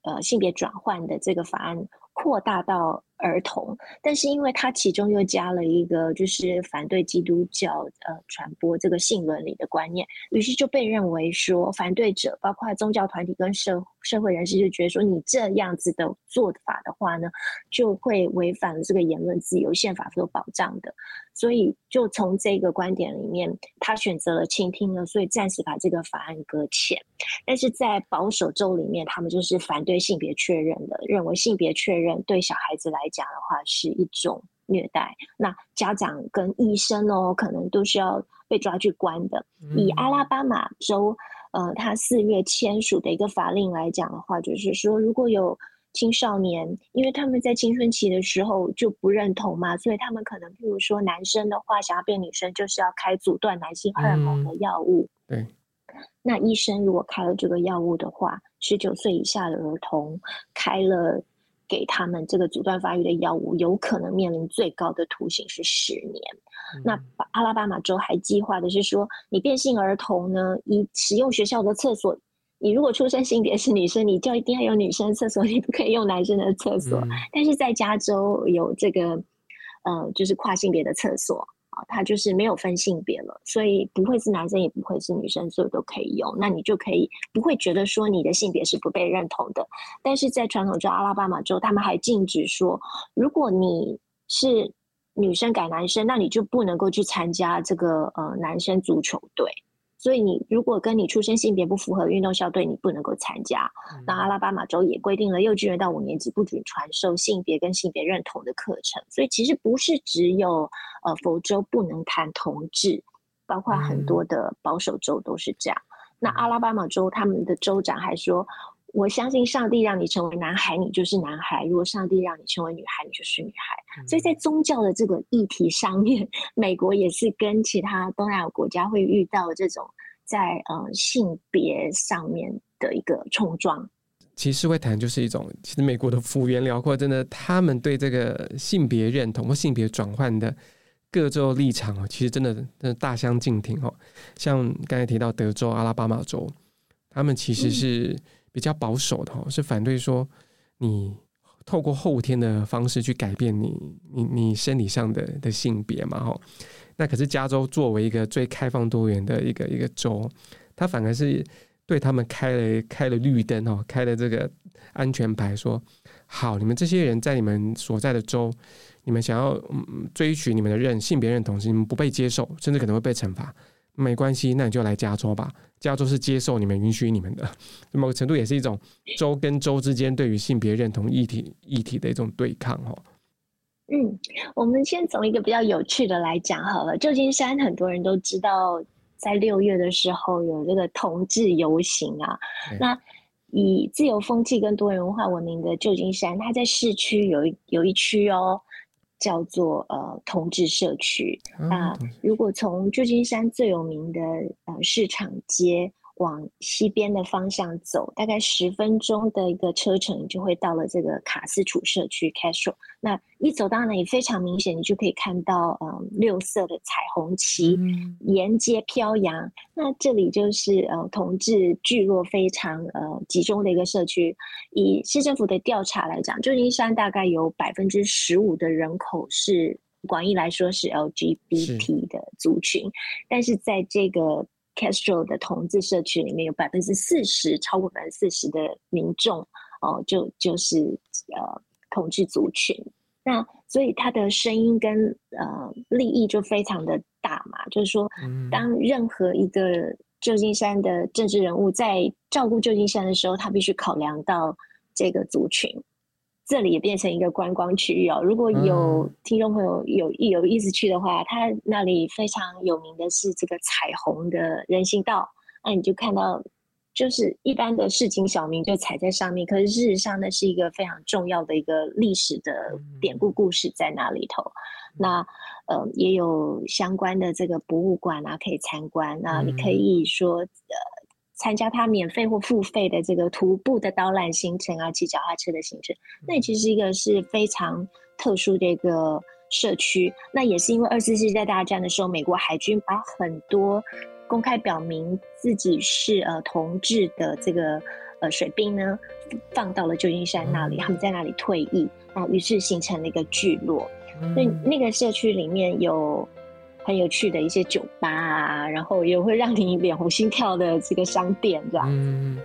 呃性别转换的这个法案扩大到儿童，但是因为它其中又加了一个就是反对基督教呃传播这个性伦理的观念，于是就被认为说反对者包括宗教团体跟社社会人士就觉得说你这样子的做法的话呢，就会违反了这个言论自由，宪法所保障的。所以，就从这个观点里面，他选择了倾听了，所以暂时把这个法案搁浅。但是在保守州里面，他们就是反对性别确认的，认为性别确认对小孩子来讲的话是一种虐待。那家长跟医生哦，可能都是要被抓去关的。以阿拉巴马州，呃，他四月签署的一个法令来讲的话，就是说如果有。青少年，因为他们在青春期的时候就不认同嘛，所以他们可能，譬如说男生的话，想要变女生，就是要开阻断男性荷尔蒙的药物。嗯。对。那医生如果开了这个药物的话，十九岁以下的儿童开了给他们这个阻断发育的药物，有可能面临最高的徒刑是十年。嗯。那阿拉巴马州还计划的是说，你变性儿童呢，你使用学校的厕所。你如果出生性别是女生，你就一定要有女生厕所，你不可以用男生的厕所。嗯、但是在加州有这个，呃，就是跨性别的厕所啊，它就是没有分性别了，所以不会是男生，也不会是女生，所以都可以用。那你就可以不会觉得说你的性别是不被认同的。但是在传统州阿拉巴马州，他们还禁止说，如果你是女生改男生，那你就不能够去参加这个呃男生足球队。所以你如果跟你出生性别不符合运动校队，你不能够参加。那阿拉巴马州也规定了，幼稚园到五年级不准传授性别跟性别认同的课程。所以其实不是只有呃佛州不能谈同志，包括很多的保守州都是这样。那阿拉巴马州他们的州长还说。我相信上帝让你成为男孩，你就是男孩；如果上帝让你成为女孩，你就是女孩。所以在宗教的这个议题上面，美国也是跟其他东南亚国家会遇到这种在呃性别上面的一个冲撞。其实会谈就是一种，其实美国的幅员辽阔，真的他们对这个性别认同或性别转换的各州立场哦，其实真的真的大相径庭哦。像刚才提到德州、阿拉巴马州，他们其实是。比较保守的是反对说你透过后天的方式去改变你你你生理上的的性别嘛哈，那可是加州作为一个最开放多元的一个一个州，他反而是对他们开了开了绿灯哦，开了这个安全牌，说好，你们这些人在你们所在的州，你们想要嗯嗯追寻你们的认性别认同，是你们不被接受，甚至可能会被惩罚。没关系，那你就来加州吧。加州是接受你们、允许你们的，<laughs> 某个程度也是一种州跟州之间对于性别认同议题议题的一种对抗哦。嗯，我们先从一个比较有趣的来讲好了。旧金山很多人都知道，在六月的时候有这个同志游行啊。那以自由风气跟多元文化闻名的旧金山，它在市区有一有一区哦。叫做呃同志社区。那如果从旧金山最有名的呃市场街往西边的方向走，大概十分钟的一个车程，就会到了这个卡斯楚社区 Castro。那一走到那里，非常明显，你就可以看到，嗯，六色的彩虹旗沿街飘扬。那这里就是呃，同志聚落非常呃集中的一个社区。以市政府的调查来讲，旧金山大概有百分之十五的人口是广义来说是 LGBT 的族群，是但是在这个 Castro 的同志社区里面有百分之四十，超过百分之四十的民众哦、呃，就就是呃同志族群。那所以他的声音跟呃利益就非常的大嘛，就是说，当任何一个旧金山的政治人物在照顾旧金山的时候，他必须考量到这个族群。这里也变成一个观光区域哦。如果有听众朋友有有意思去的话，它那里非常有名的是这个彩虹的人行道。那你就看到，就是一般的市井小民就踩在上面，可是事实上那是一个非常重要的一个历史的典故故事在那里头。那呃也有相关的这个博物馆啊可以参观。那你可以说呃。参加他免费或付费的这个徒步的导览行程啊，骑脚踏车的行程，那其实一个是非常特殊的一个社区。那也是因为二次世界大战的时候，美国海军把很多公开表明自己是呃同志的这个呃水兵呢，放到了旧金山那里，他们在那里退役，然后于是形成了一个聚落。所以那个社区里面有。很有趣的一些酒吧啊，然后也会让你脸红心跳的这个商店，这样。嗯。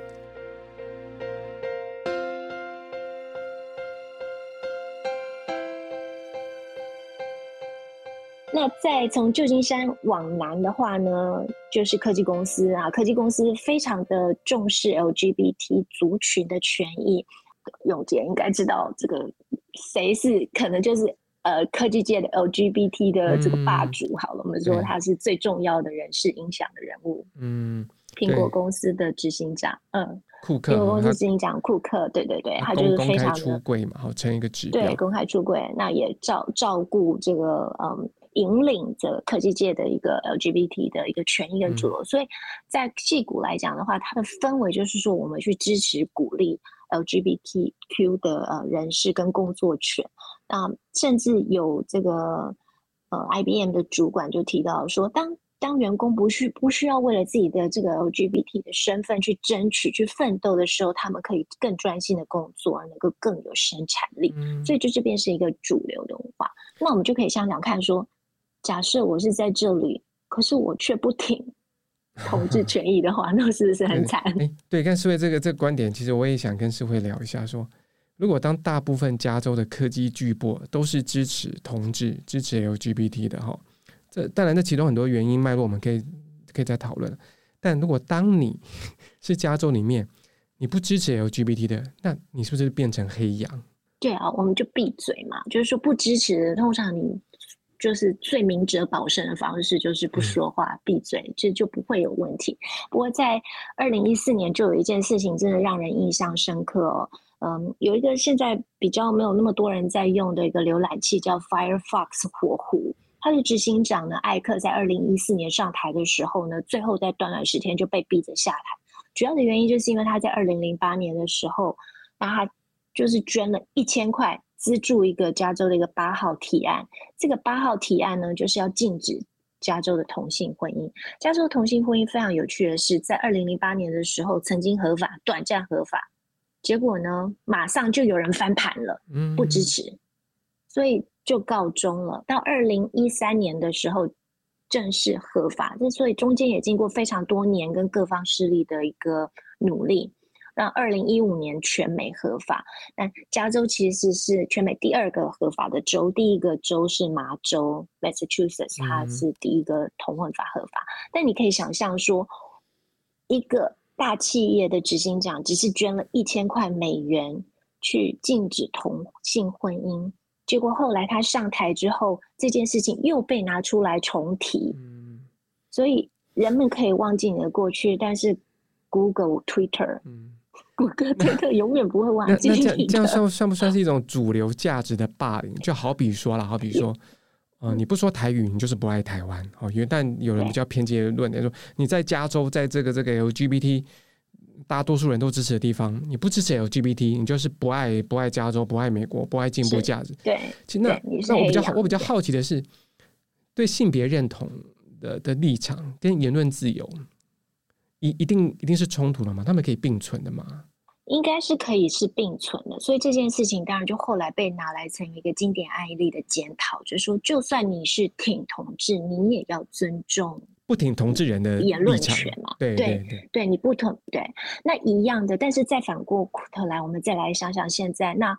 那再从旧金山往南的话呢，就是科技公司啊，科技公司非常的重视 LGBT 族群的权益。永杰应该知道这个谁是可能就是。呃，科技界的 LGBT 的这个霸主，好了，嗯、我们说他是最重要的人事影响的人物。嗯，苹果公司的执行长，嗯，库克，苹果公司执行长库克，对对对，他就是非常的出柜嘛，好成一个指标，对，公开出柜，那也照照顾这个嗯，引领着科技界的一个 LGBT 的一个权益跟主流。嗯、所以在戏股来讲的话，它的氛围就是说，我们去支持鼓励 LGBTQ 的呃人士跟工作权。啊，甚至有这个呃，IBM 的主管就提到说，当当员工不需不需要为了自己的这个 LGBT 的身份去争取、去奋斗的时候，他们可以更专心的工作，能够更有生产力。嗯、所以就这边是一个主流的文化。那我们就可以想想看说，说假设我是在这里，可是我却不挺 <laughs> 同志权益的话，那是不是很惨？哎，对，跟世辉这个这个观点，其实我也想跟世慧聊一下说。如果当大部分加州的科技巨擘都是支持同志、支持 LGBT 的哈，这当然这其中很多原因脉络我们可以可以再讨论。但如果当你是加州里面你不支持 LGBT 的，那你是不是变成黑羊？对啊，我们就闭嘴嘛，就是说不支持的，通常你就是最明哲保身的方式就是不说话，闭嘴，这就不会有问题。不过在二零一四年就有一件事情真的让人印象深刻哦。嗯，有一个现在比较没有那么多人在用的一个浏览器叫 Firefox 火狐，它的执行长呢，艾克在二零一四年上台的时候呢，最后在短短十天就被逼着下台。主要的原因就是因为他在二零零八年的时候，那他就是捐了一千块资助一个加州的一个八号提案。这个八号提案呢，就是要禁止加州的同性婚姻。加州同性婚姻非常有趣的是，在二零零八年的时候曾经合法，短暂合法。结果呢，马上就有人翻盘了，不支持，嗯、所以就告终了。到二零一三年的时候，正式合法。这所以中间也经过非常多年跟各方势力的一个努力，那二零一五年全美合法。那加州其实是全美第二个合法的州，第一个州是麻州 （Massachusetts），它是第一个同婚法合法。嗯、但你可以想象说，一个。大企业的执行长只是捐了一千块美元去禁止同性婚姻，结果后来他上台之后，这件事情又被拿出来重提。嗯，所以人们可以忘记你的过去，但是 Google、Twitter、嗯、Google、Twitter 永远不会忘记你的。那，那这样这样算算不算是一种主流价值的霸凌？就好比说了，好比说，呃，你不说台语，你就是不爱台湾。哦，因为但有人比较偏激的论点说，你在加州，在这个这个 LGBT 大多数人都支持的地方，你不支持 LGBT，你就是不爱不爱加州，不爱美国，不爱进步价值。对，其实那那我比较好，我比较好奇的是，对性别认同的的立场跟言论自由，一一定一定是冲突的吗？他们可以并存的吗？应该是可以是并存的，所以这件事情当然就后来被拿来成一个经典案例的检讨，就是说，就算你是挺同志，你也要尊重不挺同志人的言论权嘛。对对对，对，你不同对那一样的，但是再反过头来，我们再来想想现在，那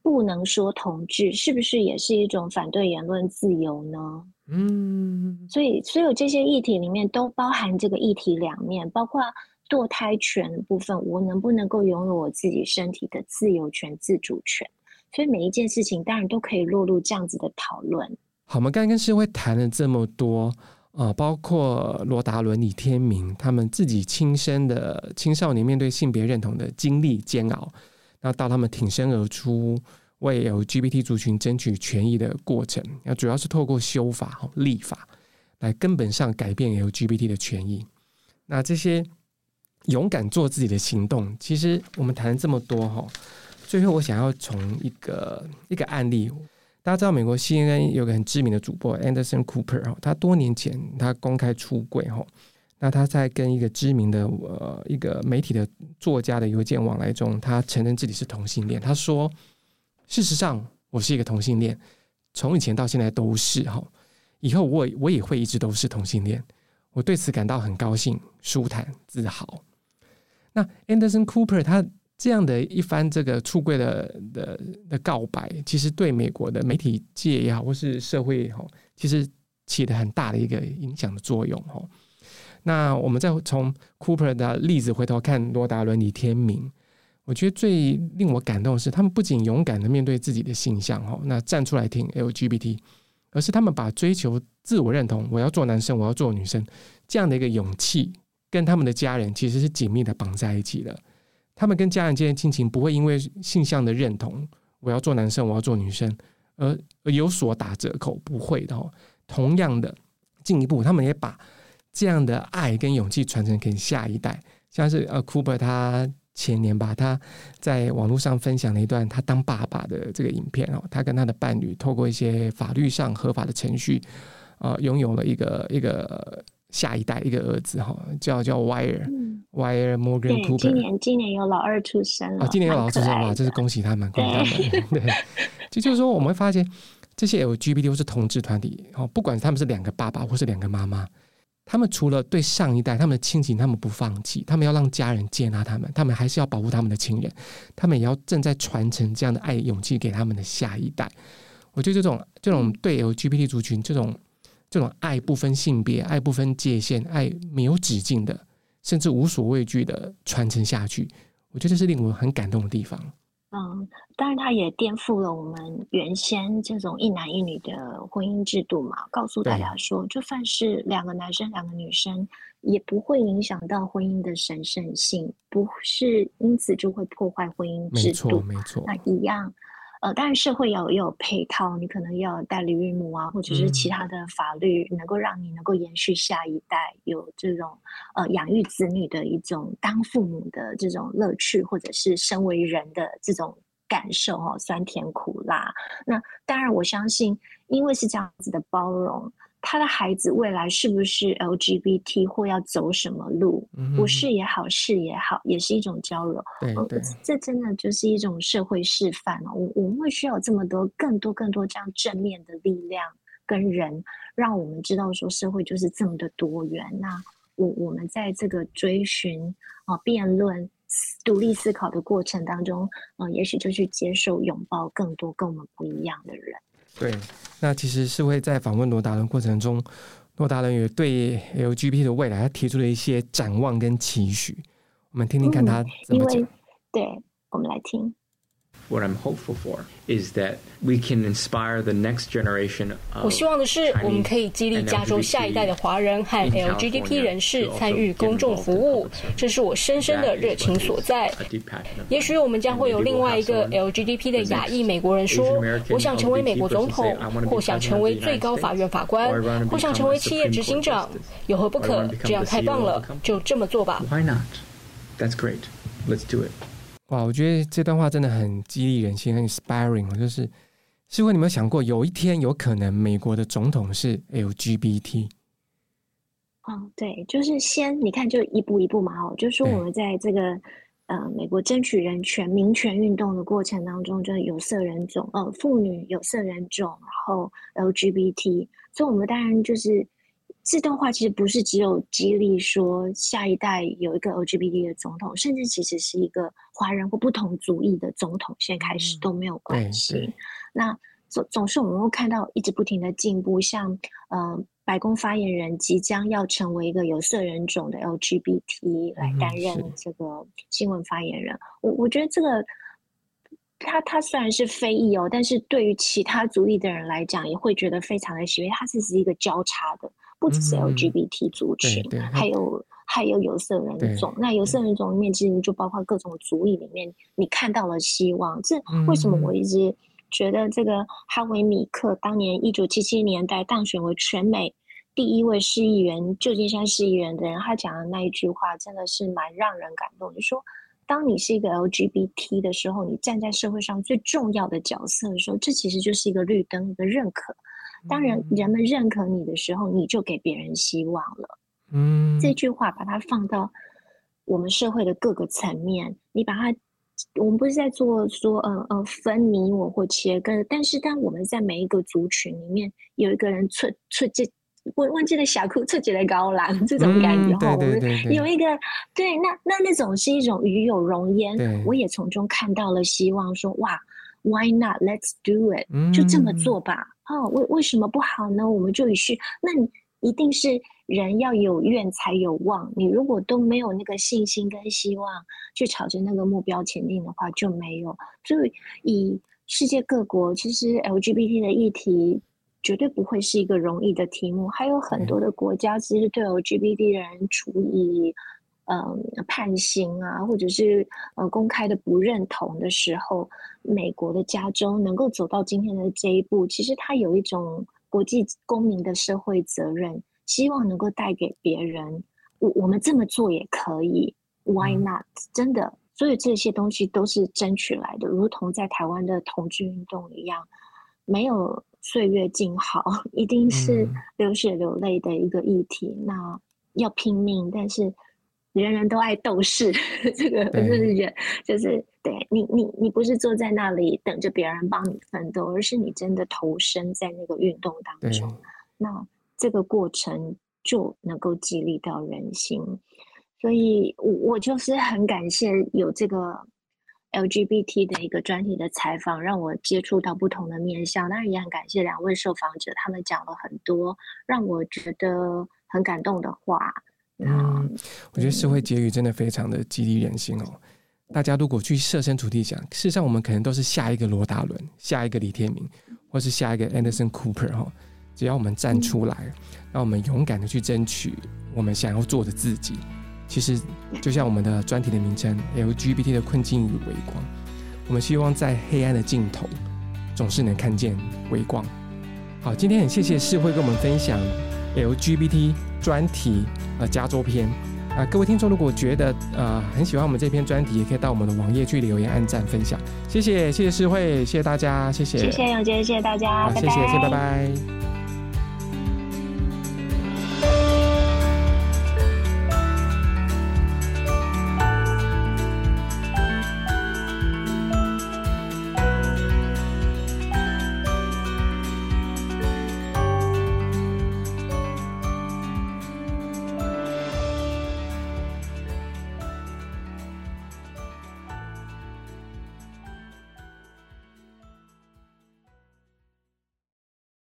不能说同志是不是也是一种反对言论自由呢？嗯，所以所有这些议题里面都包含这个议题两面，包括。堕胎权的部分，我能不能够拥有我自己身体的自由权、自主权？所以每一件事情当然都可以落入这样子的讨论。好，我们刚刚跟社会谈了这么多啊、呃，包括罗达伦、李天明他们自己亲身的青少年面对性别认同的经历煎熬，那到他们挺身而出为 LGBT 族群争取权益的过程，那主要是透过修法、立法来根本上改变 LGBT 的权益。那这些。勇敢做自己的行动。其实我们谈了这么多哈，最后我想要从一个一个案例，大家知道美国 CNN 有个很知名的主播 Anderson Cooper 哈，他多年前他公开出柜哈，那他在跟一个知名的呃一个媒体的作家的邮件往来中，他承认自己是同性恋。他说：“事实上，我是一个同性恋，从以前到现在都是哈，以后我我也会一直都是同性恋，我对此感到很高兴、舒坦、自豪。”那 Anderson Cooper 他这样的一番这个出柜的的的告白，其实对美国的媒体界也好，或是社会也好，其实起了很大的一个影响的作用哈。那我们再从 Cooper 的例子回头看罗达伦、李天明，我觉得最令我感动的是，他们不仅勇敢的面对自己的性向哈，那站出来挺 LGBT，而是他们把追求自我认同，我要做男生，我要做女生这样的一个勇气。跟他们的家人其实是紧密的绑在一起的，他们跟家人之间的亲情不会因为性向的认同，我要做男生，我要做女生，而而有所打折扣，不会的哦。同样的，进一步，他们也把这样的爱跟勇气传承给下一代。像是呃，Cooper 他前年吧，他在网络上分享了一段他当爸爸的这个影片哦，他跟他的伴侣透过一些法律上合法的程序，呃，拥有了一个一个。下一代一个儿子哈，叫叫 Wire、嗯、Wire Morgan Cooper。今年今年有老二出生了。啊，今年有老二出生了，这是恭喜他们，恭喜他们。对，<laughs> 就就是说，我们会发现这些 LGBT 或是同志团体，哦，不管他们是两个爸爸或是两个妈妈，他们除了对上一代他们的亲情，他们不放弃，他们要让家人接纳他们，他们还是要保护他们的亲人，他们也要正在传承这样的爱勇气给他们的下一代。我觉得这种这种对 LGBT 族群这种。这种爱不分性别、爱不分界限、爱没有止境的，甚至无所畏惧的传承下去，我觉得这是令我很感动的地方。嗯，当然，它也颠覆了我们原先这种一男一女的婚姻制度嘛。告诉大家说，就算是两个男生、两个女生，也不会影响到婚姻的神圣性，不是因此就会破坏婚姻制度。没错，没错，那一样。呃，当然社会要有配套，你可能要代理孕母啊，或者是其他的法律，能够让你能够延续下一代，有这种呃养育子女的一种当父母的这种乐趣，或者是身为人的这种感受哦，酸甜苦辣。那当然，我相信，因为是这样子的包容。他的孩子未来是不是 LGBT 或要走什么路？不是也好，是也好，也是一种交流。对对，这真的就是一种社会示范哦。我我们会需要这么多、更多、更多这样正面的力量跟人，让我们知道说社会就是这么的多元。那我我们在这个追寻啊、辩论、独立思考的过程当中，嗯，也许就去接受、拥抱更多跟我们不一样的人。对，那其实是会在访问罗达伦过程中，罗达伦也对 LGBT 的未来，他提出了一些展望跟期许。我们听听看他怎么讲。对，我们来听。What I'm hopeful for is that we can inspire the next generation. 我希望的是，我们可以激励加州下一代的华人和 LGBT 人士参与公众服务，这是我深深的热情所在。也许我们将会有另外一个 LGBT 的亚裔美国人说：“我想成为美国总统，或想成为最高法院法官，或想成为企业执行长，有何不可？这样太棒了，就这么做吧。” Why not? That's great. Let's do it. 哇，我觉得这段话真的很激励人心，很 inspiring。就是，世辉，你有没有想过，有一天有可能美国的总统是 LGBT？哦，对，就是先你看，就一步一步嘛。哦，就是说我们在这个呃美国争取人权、民权运动的过程当中，就是有色人种、呃妇女、有色人种，然后 LGBT，所以我们当然就是。这段话其实不是只有激励说下一代有一个 LGBT 的总统，甚至其实是一个华人或不同族裔的总统，现在开始都没有关系。那总总是我们会看到一直不停的进步，像呃白宫发言人即将要成为一个有色人种的 LGBT 来担任这个新闻发言人。我我觉得这个他他虽然是非裔哦，但是对于其他族裔的人来讲，也会觉得非常的喜悦。他其实是一个交叉的。不只是 LGBT 族群，嗯、还有还有有色人种。那有色人种里面，其实就包括各种族裔里面，你看到了希望。这为什么我一直觉得这个哈维米克当年一九七七年代当选为全美第一位市议员、旧金山市议员的人，他讲的那一句话真的是蛮让人感动。就说，当你是一个 LGBT 的时候，你站在社会上最重要的角色的时候，这其实就是一个绿灯，一个认可。当人人们认可你的时候，你就给别人希望了。嗯，这句话把它放到我们社会的各个层面，你把它，我们不是在做说，呃呃，分你我或切割，但是当我们在每一个族群里面有一个人出出这，我忘记了小哭出几的高栏这种感觉哈，我们有一个对，那那那种是一种与有荣焉，我也从中看到了希望说，说哇，Why not? Let's do it，就这么做吧。哦，为为什么不好呢？我们就以去，那你一定是人要有愿才有望。你如果都没有那个信心跟希望去朝着那个目标前进的话，就没有。所以，以世界各国，其实 LGBT 的议题绝对不会是一个容易的题目。还有很多的国家，其实对 LGBT 的人处以嗯判刑啊，或者是呃公开的不认同的时候。美国的加州能够走到今天的这一步，其实它有一种国际公民的社会责任，希望能够带给别人，我我们这么做也可以，Why not？真的，所以这些东西都是争取来的，如同在台湾的同志运动一样，没有岁月静好，一定是流血流泪的一个议题。那要拼命，但是。人人都爱斗士，这个就是人，就是对你，你你不是坐在那里等着别人帮你奋斗，而是你真的投身在那个运动当中，那这个过程就能够激励到人心。所以我我就是很感谢有这个 LGBT 的一个专题的采访，让我接触到不同的面向。当然也很感谢两位受访者，他们讲了很多让我觉得很感动的话。嗯，我觉得世会结语真的非常的激励人心哦。大家如果去设身处地想，事实上我们可能都是下一个罗大伦、下一个李天明，或是下一个 Anderson Cooper 哈。只要我们站出来，让我们勇敢的去争取我们想要做的自己。其实就像我们的专题的名称 LGBT 的困境与微光，我们希望在黑暗的尽头总是能看见微光。好，今天很谢谢世会跟我们分享 LGBT 专题。呃，加州篇啊、呃，各位听众，如果觉得呃很喜欢我们这篇专题，也可以到我们的网页去留言、按赞、分享。谢谢，谢谢诗慧，谢谢大家，谢谢，谢谢永杰，谢谢大家，好，谢谢，谢谢，拜拜。